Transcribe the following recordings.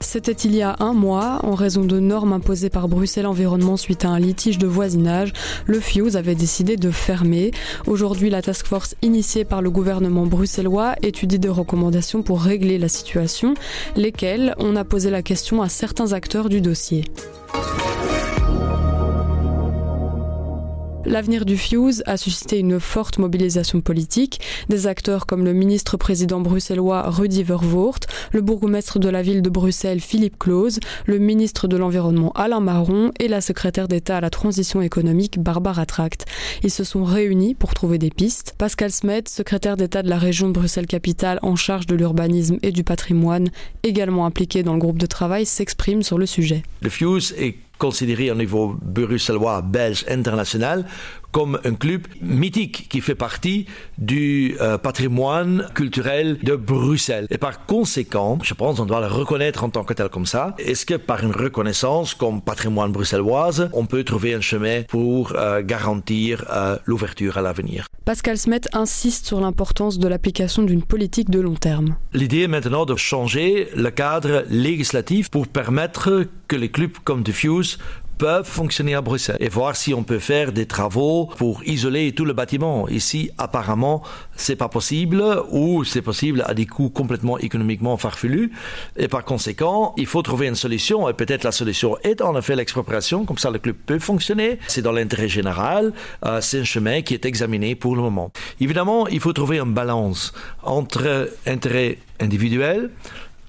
C'était il y a un mois, en raison de normes imposées par Bruxelles Environnement suite à un litige de voisinage, le Fuse avait décidé de fermer. Aujourd'hui, la task force initiée par le gouvernement bruxellois étudie des recommandations pour régler la situation, lesquelles on a posé la question à certains acteurs du dossier. L'avenir du Fuse a suscité une forte mobilisation politique. Des acteurs comme le ministre-président bruxellois Rudy Vervoort, le bourgmestre de la ville de Bruxelles Philippe Claus, le ministre de l'Environnement Alain Marron et la secrétaire d'État à la transition économique Barbara Tract. Ils se sont réunis pour trouver des pistes. Pascal Smet, secrétaire d'État de la région de Bruxelles-Capitale en charge de l'urbanisme et du patrimoine, également impliqué dans le groupe de travail, s'exprime sur le sujet. Considéré au niveau bruxellois, belge, international comme un club mythique qui fait partie du euh, patrimoine culturel de Bruxelles. Et par conséquent, je pense qu'on doit le reconnaître en tant que tel comme ça. Est-ce que par une reconnaissance comme patrimoine bruxelloise, on peut trouver un chemin pour euh, garantir euh, l'ouverture à l'avenir? Pascal Smet insiste sur l'importance de l'application d'une politique de long terme. L'idée est maintenant de changer le cadre législatif pour permettre que les clubs comme Diffuse peuvent fonctionner à Bruxelles et voir si on peut faire des travaux pour isoler tout le bâtiment. Ici, apparemment, c'est pas possible ou c'est possible à des coûts complètement économiquement farfelus et par conséquent, il faut trouver une solution et peut-être la solution est en effet l'expropriation, comme ça le club peut fonctionner. C'est dans l'intérêt général, euh, c'est un chemin qui est examiné pour le moment. Évidemment, il faut trouver une balance entre intérêt individuel,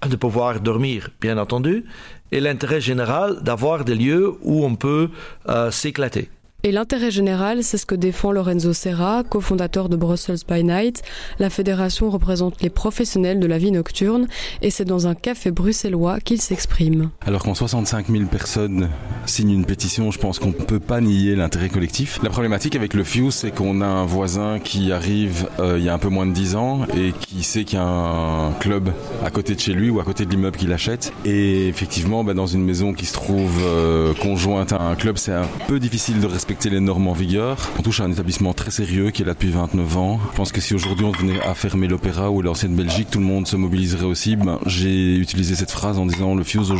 de pouvoir dormir, bien entendu, et l'intérêt général d'avoir des lieux où on peut euh, s'éclater. Et l'intérêt général, c'est ce que défend Lorenzo Serra, cofondateur de Brussels by Night. La fédération représente les professionnels de la vie nocturne et c'est dans un café bruxellois qu'il s'exprime. Alors quand 65 000 personnes signent une pétition, je pense qu'on ne peut pas nier l'intérêt collectif. La problématique avec le Fuse, c'est qu'on a un voisin qui arrive euh, il y a un peu moins de 10 ans et qui sait qu'il y a un club à côté de chez lui ou à côté de l'immeuble qu'il achète. Et effectivement, bah, dans une maison qui se trouve euh, conjointe à un club, c'est un peu difficile de respecter les normes en vigueur. On touche à un établissement très sérieux qui est là depuis 29 ans. Je pense que si aujourd'hui on venait à fermer l'opéra ou l'ancienne Belgique, tout le monde se mobiliserait aussi. Ben, j'ai utilisé cette phrase en disant le Fuse,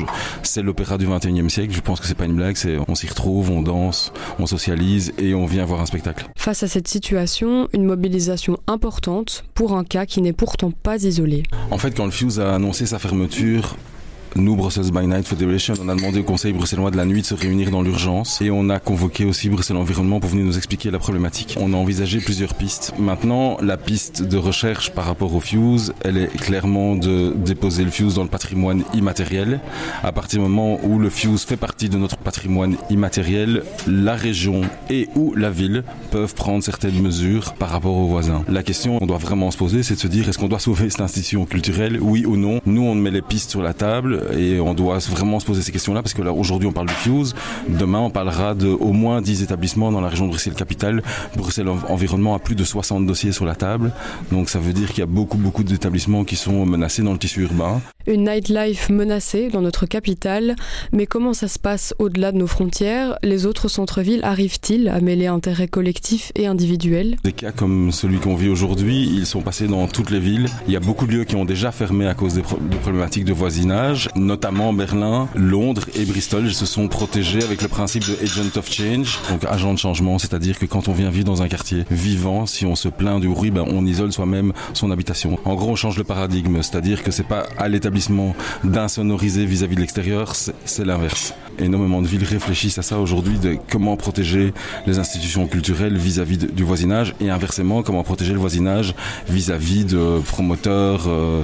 c'est l'opéra du 21e siècle. Je pense que c'est pas une blague, c'est on s'y retrouve, on danse, on socialise et on vient voir un spectacle. Face à cette situation, une mobilisation importante pour un cas qui n'est pourtant pas isolé. En fait, quand le Fuse a annoncé sa fermeture, nous, Brussels by Night Federation, on a demandé au Conseil bruxellois de la nuit de se réunir dans l'urgence et on a convoqué aussi Bruxelles Environnement pour venir nous expliquer la problématique. On a envisagé plusieurs pistes. Maintenant, la piste de recherche par rapport au fuse, elle est clairement de déposer le fuse dans le patrimoine immatériel. À partir du moment où le fuse fait partie de notre patrimoine immatériel, la région et ou la ville peuvent prendre certaines mesures par rapport aux voisins. La question qu'on doit vraiment se poser, c'est de se dire est-ce qu'on doit sauver cette institution culturelle, oui ou non? Nous, on met les pistes sur la table et on doit vraiment se poser ces questions-là parce que là aujourd'hui on parle du Fuse, demain on parlera de au moins 10 établissements dans la région de Bruxelles-Capitale. Bruxelles Environnement a plus de 60 dossiers sur la table, donc ça veut dire qu'il y a beaucoup beaucoup d'établissements qui sont menacés dans le tissu urbain. Une nightlife menacée dans notre capitale, mais comment ça se passe au-delà de nos frontières? Les autres centres-villes arrivent-ils à mêler intérêts collectifs et individuels? Des cas comme celui qu'on vit aujourd'hui, ils sont passés dans toutes les villes. Il y a beaucoup de lieux qui ont déjà fermé à cause des, des problématiques de voisinage. Notamment Berlin, Londres et Bristol, ils se sont protégés avec le principe de agent of change, donc agent de changement, c'est-à-dire que quand on vient vivre dans un quartier vivant, si on se plaint du bruit, ben on isole soi-même son habitation. En gros, on change le paradigme, c'est-à-dire que c'est pas à l'établissement d'insonoriser vis-à-vis de l'extérieur, c'est l'inverse. Énormément de villes réfléchissent à ça aujourd'hui, de comment protéger les institutions culturelles vis-à-vis du voisinage et inversement, comment protéger le voisinage vis-à-vis de promoteurs euh,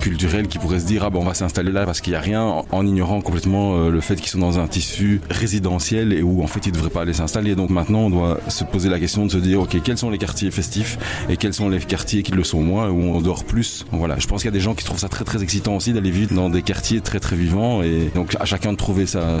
culturels qui pourraient se dire ah ben on va s'installer là parce qu'il n'y a rien en ignorant complètement euh, le fait qu'ils sont dans un tissu résidentiel et où en fait ils ne devraient pas aller s'installer. Donc maintenant on doit se poser la question de se dire ok quels sont les quartiers festifs et quels sont les quartiers qui le sont moins où on dort plus. Voilà, je pense qu'il y a des gens qui trouvent ça très très excitant aussi d'aller vivre dans des quartiers très très vivants et donc à chacun de trouver sa,